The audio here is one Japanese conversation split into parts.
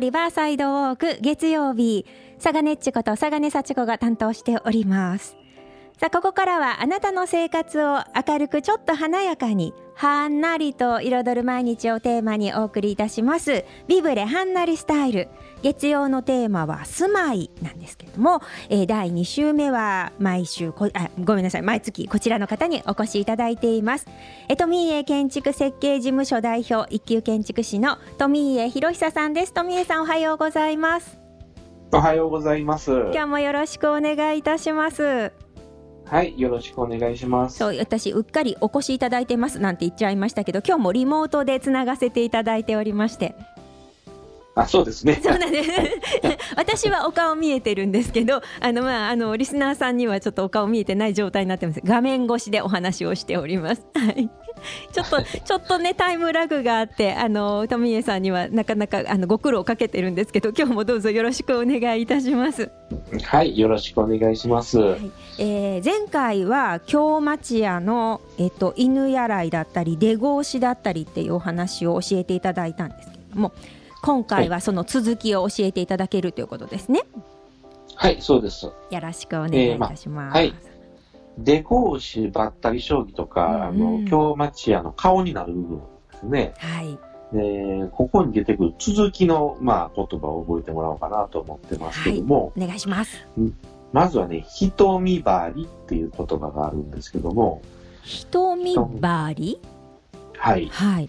リバーサイドウォーク月曜日、佐賀ねっちこと佐賀根幸子が担当しております。さあ、ここからはあなたの生活を明るくちょっと華やかに、はんなりと彩る毎日をテーマにお送りいたします。ビブレはんなりスタイル。月曜のテーマは住まいなんですけれども、えー第2週目は毎週こあごめんなさい毎月こちらの方にお越しいただいていますえ富家建築設計事務所代表一級建築士の富家博久さんです富家さんおはようございますおはようございます。今日もよろしくお願いいたしますはい、よろしくお願いします。そう私うっかりお越しいただいてますなんて言っちゃいましたけど今日もリモートでつながせていただいておりまして。あ、そうですね。そうなんです。私はお顔見えてるんですけどあのまああのリスナーさんにはちょっとお顔見えてない状態になってます。画面越しでお話をしております。はい ちょっとちょっとねタイムラグがあってあの富家さんにはなかなかあのご苦労かけてるんですけど 今日もどうぞよろしくお願いいたしますはい、よろしくお願いします。えー前回は京町屋の、えっと、犬やらいだったり出格子だったりっていうお話を教えていただいたんですけれども今回はその続きを教えていただけるということですね。はい、そうです。よろしくお願いいたします。はい出格子ばったり将棋とか、うんうんあの、京町屋の顔になる部分ですね。はい。で、ここに出てくる続きの、まあ、言葉を覚えてもらおうかなと思ってますけども、お願いします。まずはね、瞳張りっていう言葉があるんですけども、瞳張りはい。はい。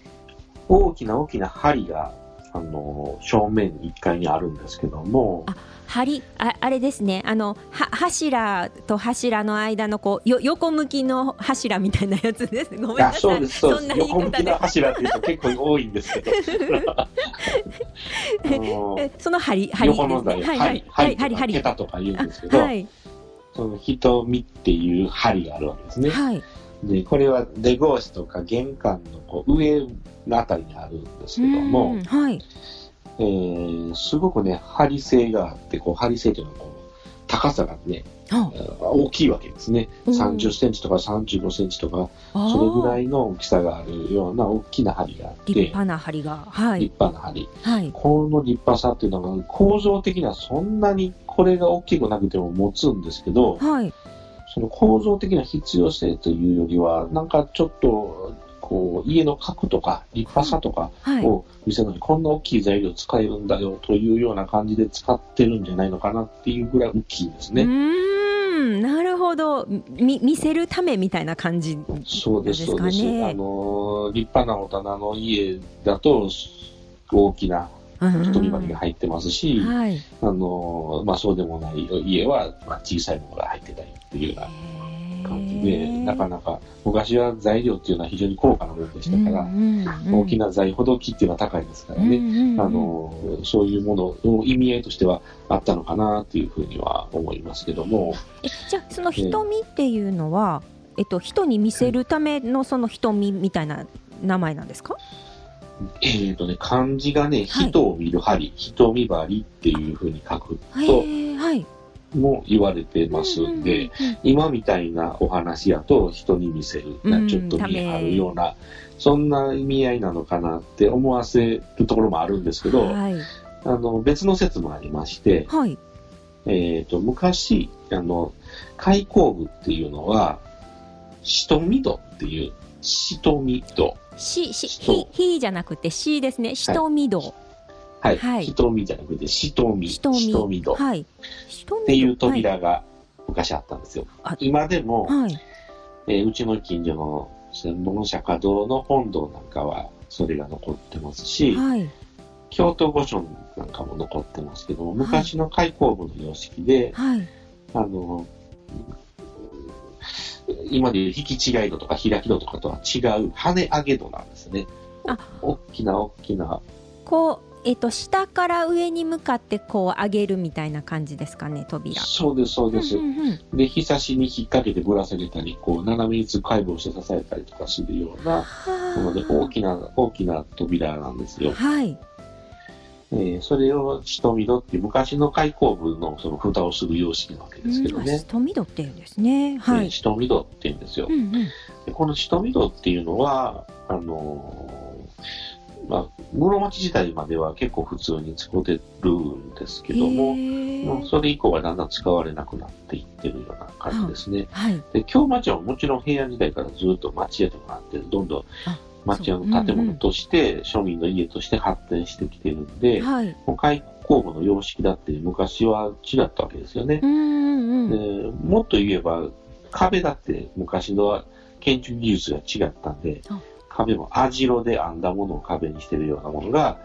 大きな大きな針が、あの、正面に1階にあるんですけども、あ梁ああれですね。あのは柱と柱の間のこうよ横向きの柱みたいなやつです。ごめんなあさい。そうです、そうです。んな言い横向きの柱っていう人結構多いんですけど。その梁梁。です横の台、ねはい針、はい。はい桁とか言うんですけど、はい。その瞳っていう針があるわけですね。はいで、これは出格子とか玄関のこう上のあたりにあるんですけどもうん、はい。えーすごくね、針性があって、こう針性というのはこう高さがね、あ。大きいわけですね。うん。30センチとか35センチとか、あそれぐらいいの大きさがあるような大きな針があって、立派な梁がはい。立派な針。はい。この立派さっていうのが構造的にはそんなにこれが大きくなくても持つんですけど、はいその構造的な必要性というよりは、なんかちょっと、こう、家の角とか立派さとかはいを見せるのに、こんな大きい材料使えるんだよというような感じで使ってるんじゃないのかなっていうぐらい大きいんですうね。ーんなるほどみ見せるためみたいな感じそうです、そうです。ですかねあの、立派なお棚の家だと、大きな瞳張りが入ってますし、はい。あの、まあそうでもない家は、まあ、小さいものが入ってたりっていうような感じで、なかなか昔は材料っていうのは非常に高価なものでしたから、大きなな材ほど木っていうのは高いですからね、あの、そういうものの意味合いとしてはあったのかなっていうふうには思いますけども、えじゃあその瞳っていうのは、えっと人に見せるためのその瞳みたいな名前なんですか？えーとね、漢字がね、はい。人を見る針、瞳針っていうふうに書くへとえはい。も言われてますんで、今みたいなお話やと人に見せる、うんちょっと見え張るような、そんな意味合いなのかなって思わせるところもあるんですけど、はい。あの別の説もありまして、はい。えー、と昔あの開口部っていうのはしとみ戸っていうしとみ戸しし人ひひじゃなくてしですね。瞳戸はい、はい。しとみじゃなくてしとみ。し瞳とみ戸っはい。瞳戸ていう扉が昔あったんですよ、あ今でも、はい。はいえーうちの近所の千本釈迦堂の本堂なんかはそれが残ってますし、はい。京都御所なんかも残ってますけども昔の開口部の様式で、はい。あの、今でいう引き違い度とか開き度とかとは違う跳ね上げ度なんですね。あ大きな大きな、こうえっと下から上に向かってこう上げるみたいな感じですかね扉。そうです、そうです。うんうんうんで、ひさしに引っ掛けてぶら下げたり、こう、斜めに解剖して支えたりとかするようなもので、大きな、大きな扉なんですよ。はいえーそれを瞳戸っていう昔の開口部のその蓋をする様式なわけですけどね。瞳戸っていうんですね。はえーい。瞳戸って言うんですよう。んうんでこの瞳戸っていうのは、あのーまあ、室町時代までは結構普通に使ってるんですけども、もうそれ以降はだんだん使われなくなっていってるような感じですね。はい。で京町はもちろん平安時代からずっと町屋とかなってどんどんあ町屋の建物として、庶民の家として発展してきてるんで、はい。開口部の様式だって昔は違ったわけですよね。う。んうんもっと言えば、壁だって昔の建築技術が違ったんであ、壁も網代で編んだものを壁にしてるようなものが、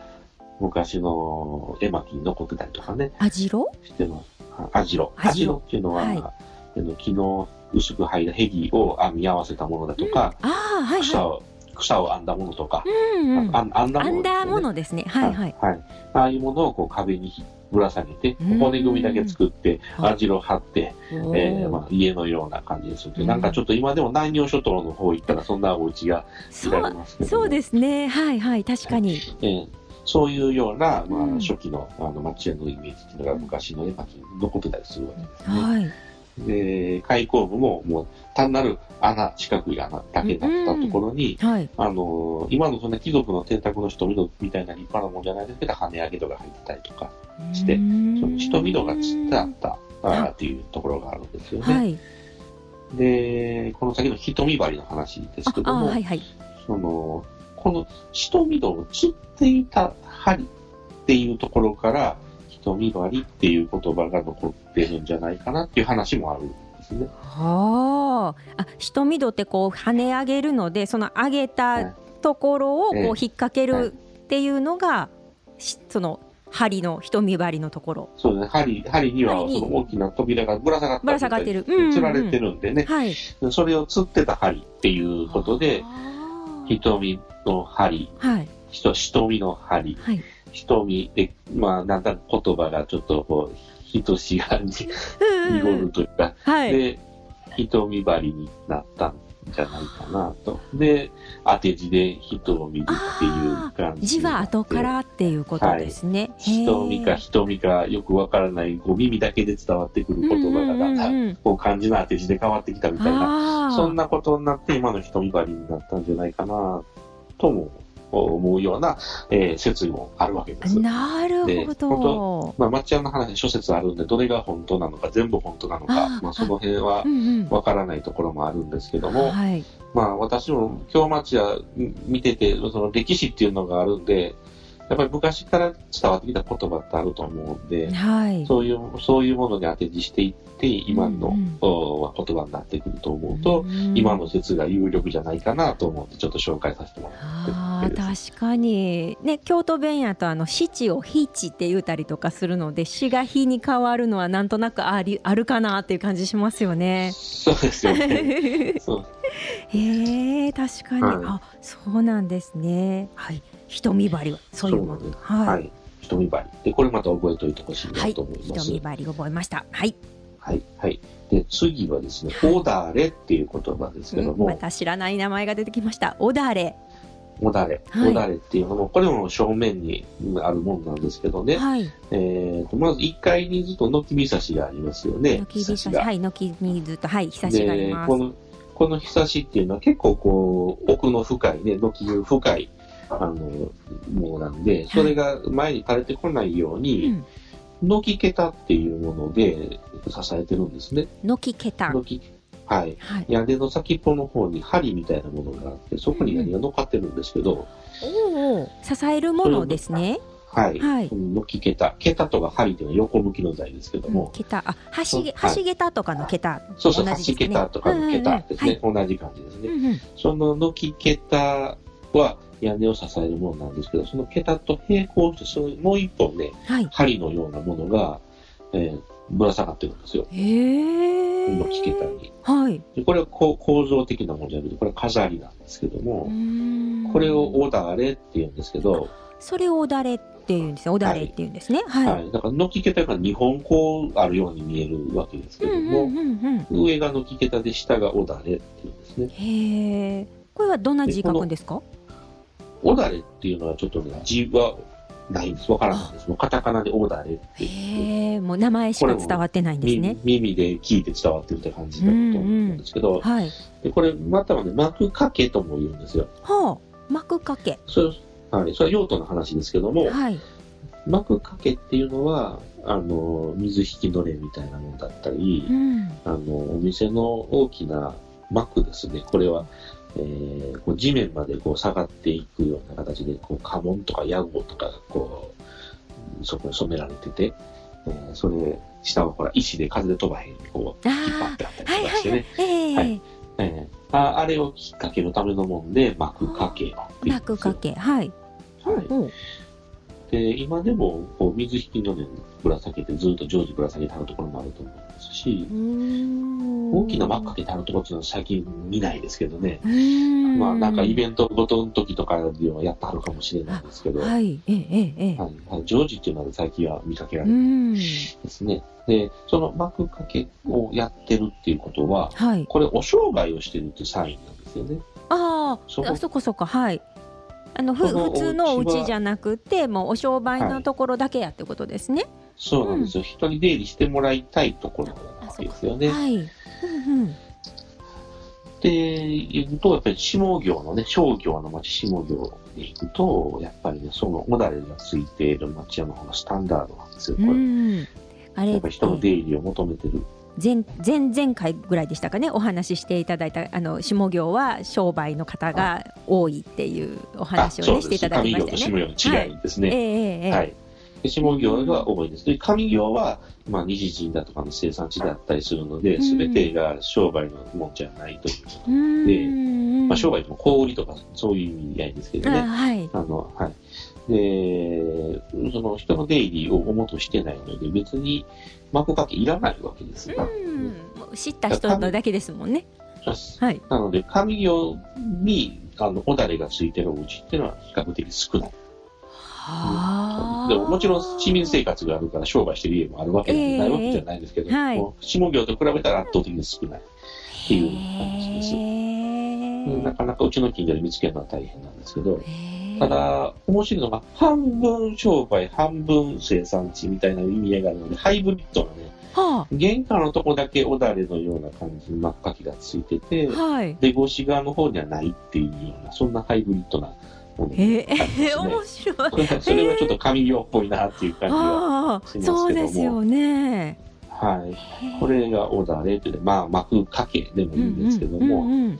昔の絵巻に残ってたりとかね、あじろしてます。あ網代。網代網代っていうのは、はい。あの木の薄く剥いだ壁を編み合わせたものだとか、ああ、はいは草を、草を編んだものとか、い。うんうん。あ編んだものですよね、アンダーものですね。はいはい。はい。ああいうものをこう壁にぶら下げて、うん骨組みだけ作って、はい網代を張って、おーえーまあ、家のような感じでするけど、うんなんかちょっと今でも南洋諸島の方行ったらそんなお家が見られますけど、そうですね。はいはい。確かに。えーそういうような、まあうん初期のあの町屋のイメージっていうのが昔の絵巻に残ってたりするわけですね。はい。で、開口部ももう単なる穴、四角い穴だけだったところに、はい。あの今のそんな貴族の邸宅の人々みたいな立派なもんじゃないですけど、跳ね上げとか入ってたりとか、してうーんその人々がつってあったあーっていうところがあるんですよね。はい。で、この先の瞳針の話ですあけ、ども、あはいはい。その、この瞳戸を釣っていた針っていうところから、瞳針っていう言葉が残ってるんじゃないかなっていう話もあるんですね。はあ。あ、瞳戸ってこう跳ね上げるので、その上げたところをこうええ引っ掛けるっていうのが、しその針の瞳針のところ。そうですね、針、針にはその大きな扉がぶら下がってぶら下がってるうんうんうん釣られてるんでね、はい。それを釣ってた針っていうことで、瞳の針、はい。ひと瞳の針、はい。瞳で、まあ、なんだか言葉がちょっとこう、ひとしがに濁るというか、はい。で、瞳針になったんじゃないかなと。で、当て字で人を見るっていう感じ字は後からっていうことですね。へー瞳か瞳かよくわからない、こう耳だけで伝わってくる言葉がだんだうんこう漢字の当て字で変わってきたみたいな、そんなことになって今の瞳針になったんじゃないかな、とも思うような、えー説もあるわけです。なるでほど。まあ、町屋の話、諸説あるんで、どれが本当なのか、全部本当なのあか、ーまあ、その辺はわからないところもあるんですけども、はい。まあ、私も京町屋見てて、その歴史っていうのがあるんで、やっぱり昔から伝わってきた言葉ってあると思うんで、はい。そういう、そういうものに当て字していって、今の、うん言葉になってくると思うと、うん今の説が有力じゃないかなと思って、ちょっと紹介させてもらあって確かにね京都弁やとあの七を日地って言うたりとかするので死が日に変わるのはなんとなくありあるかなっていう感じしますよね。そうですよね。そうへえ確かに、はいあそうなんですね。はい瞳針はそういうものはい、はい。瞳針。で、これまた覚えておいてほしいはないと思います。瞳針覚えました。はい。はい。はい。で、次はですね、おだれっていう言葉ですけども、また知らない名前が出てきました。おだれ。おだれ。はいおだれっていうのも、これも正面にあるものなんですけどね、はい。えーと、まず1階にずっと軒びさしがありますよね。軒びさしがはい軒水とはいひさしがありで、ますこ。の、このひさしっていうのは結構こう、奥の深いね、軒が深い、あの、ものなんで、それが前に垂れてこないよううに、ん。軒桁っていうもので支えてるんですね。軒桁。軒、はい。はい。屋根の先っぽの方に針みたいなものがあって、そこに何が乗っかってるんですけど、おお支えるものですね。はい。はいこの軒桁。桁とか針っていうのは横向きの材ですけども、桁あ橋げはい橋桁とかの桁そうそう、橋桁とかの桁ですね。うん同じ感じですね。うんうんその軒桁は屋根を支えるものなんですけど、その桁と並行して、そのもう一本ね、はい。針のようなものが、えーぶら下がってるんですよ。へえ軒桁に。はい。でこれはこう構造的なものじゃなくて、これは飾りなんですけども、これをおだれって言うんですけど、それをおだれっていうんですね。おだれっていうんですね。はい、はい。だから、軒桁が2本こうあるように見えるわけですけども、うんうんうんうん上が軒桁で下がおだれっていうんですね。へえこれはどんな字書くんですか？おだれっていうのはちょっとね、字はないんです。わからないんです。もうカタカナでおだれってへえもう名前しか伝わってないんですねみ耳で聞いて伝わってるって感じだと思うんですけど、はいでこれまたはね、幕掛けとも言うんですよ。はあ幕掛けそれはい。それは用途の話ですけども、はい。幕掛けっていうのは、あの、水引きのれみたいなものだったり、うん、あの、お店の大きな幕ですね。これは、えー、こう地面までこう下がっていくような形で、こう家紋とか屋号とかこう、そこに染められてて、えー、それ、下はほら、石で風で飛ばへんにこう、引っ張ってあったりとかしてね。はい、えー、ああれを引っ掛けるためのもんで、幕掛け幕掛け、はい。はい。うんで、今でも、こう、水引きのね、ぶら下げて、ずっと常時ぶら下げてあるところもあると思いますし、大きな幕かけてあるところっていうのは最近見ないですけどね、まあ、なんかイベントごとの時とかではやってはるかもしれないですけど、はい、ええ、ええ、はい、はい、常時っていうのは最近は見かけられないですね。で、その幕掛けをやってるっていうことは、はい、これお商売をしてるっていうサインなんですよね。ああ、そこそこはい。あのふ普通のお家じゃなくて、もうお商売のところだけやってことですね。はい、そうなんですよ、うん、人に出入りしてもらいたいところなわけですよね。はい。うんうん。で、行くと、やっぱり下行のね、商業の町下行で行くと、やっぱりね、そのおだれがついている町屋の方がスタンダードなんですよ、これ。うん、あれやっぱり人の出入りを求めてる。前前々回ぐらいでしたかねお話ししていただいたあの下行は商売の方が多いっていうお話をねしていただきましたね。上行と下行の違いですね。はい、えー、はい下行が多いです。で、上行は、まあ、日人だとかの生産地だったりするので、すべてが商売のもんじゃないということで、まあ、商売でも小売りとかそういう意味合いですけどね。はい。あの、はい。で、その人の出入りを主としてないので、別に幕掛けいらないわけですが。うん、知った人のだけですもんね。はい。なので、上行に、あの、おだれがついてるお家っていうのは比較的少ない。はあ、でももちろん市民生活があるから商売してる家もあるわけでないわけじゃないですけど、えーはい、下行と比べたら圧倒的に少ないっていう感じです。なかなかうちの近所で見つけるのは大変なんですけど、ただ、面白いのが、半分商売、半分生産地みたいな意味合いがあるので、ハイブリッドなね、はあ、玄関のとこだけおだれのような感じに真っ赤きがついてて、はい、で、腰側の方にはないっていうような、そんなハイブリッドなもの、ね、えー、面白い。それはちょっと紙用っぽいなっていう感じがしますけども。そうですよね。はい。これがおだれという、まあ、幕掛けでもいいんですけども、うんうんうんうん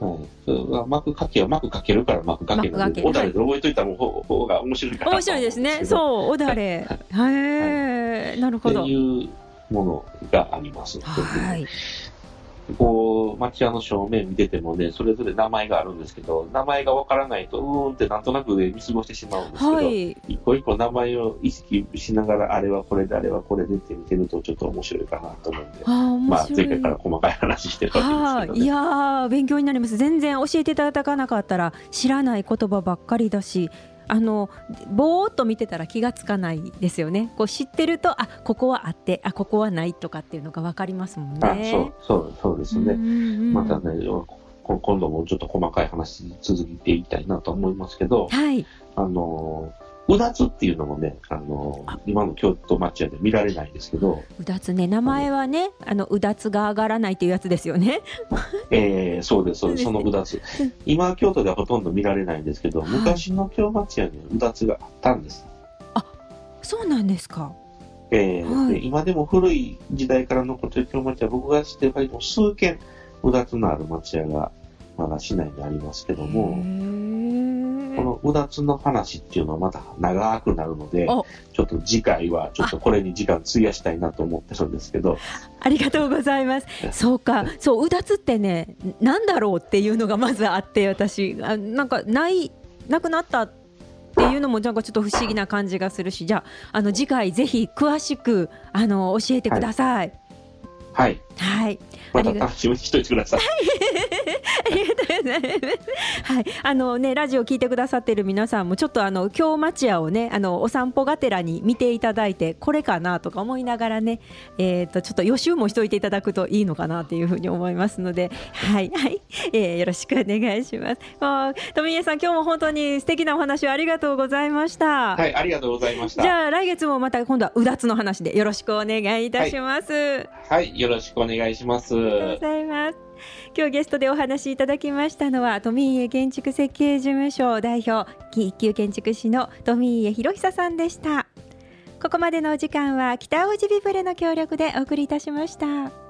はい。それは幕かけは幕かけるから幕かけるので、おだれで覚えといた方が面白いかな面白いですね。そう、おだれ。へえ、なるほど。っていうものがあります。はい。こう、町屋の正面見ててもね、それぞれ名前があるんですけど、名前がわからないと、うーんってなんとなく見過ごしてしまうんですけど、はい、一個一個名前を意識しながら、あれはこれで、あれはこれでって見てると、ちょっと面白いかなと思うんで、あまあ、前回から細かい話してるわけで。すけど、ね、いや勉強になります。全然教えていただかなかったら、知らない言葉ばっかりだし、あのぼーっと見てたら気がつかないですよね。こう知ってるとあここはあってあここはないとかっていうのが分かりますもんね。あそうそうそうですね。またね今度もちょっと細かい話続けていきたいなと思いますけど、はい、あのうだつっていうのもね、あの今の京都町屋で見られないですけど。うだつね、名前はね、あの、うだつが上がらないっていうやつですよね。ええー、そうです、そうです、そのうだつ。今、京都ではほとんど見られないんですけど、昔の京町屋にうだつがあったんです。あ、そうなんですか。ええーはい、今でも古い時代から残っている京町屋、僕が知ってる限りも数軒、うだつのある町屋が、まだ市内にありますけども、このうだつの話っていうのはまた長くなるので、ちょっと次回はちょっとこれに時間費やしたいなと思ってるんですけど。ありがとうございます。そうか、そう、うだつってね、なんだろうっていうのがまずあって、私、あなんかない、なくなったっていうのもなんかちょっと不思議な感じがするし、じゃあ、あの次回ぜひ詳しくあの教えてください。はい。はい。また楽しみにしといてください。はい、あのね、ラジオ聞いてくださってる皆さんも、ちょっとあの、京町屋をね、あの、お散歩がてらに見ていただいて、これかなとか思いながらね。えっ、ー、と、ちょっと予習もしといていただくといいのかなっていうふうに思いますので。はい、はい、えー、よろしくお願いします。もう、富家さん、今日も本当に素敵なお話をありがとうございました。はい、ありがとうございました。じゃあ、来月もまた、今度はうだつの話でよろしくお願いいたします。はい、はい、よろしくお願いします。ありがとうございます。今日ゲストでお話しいただきましたのは富家建築設計事務所代表一級建築士の富家博久さんでしたここまでのお時間は北大路ビブレの協力でお送りいたしました。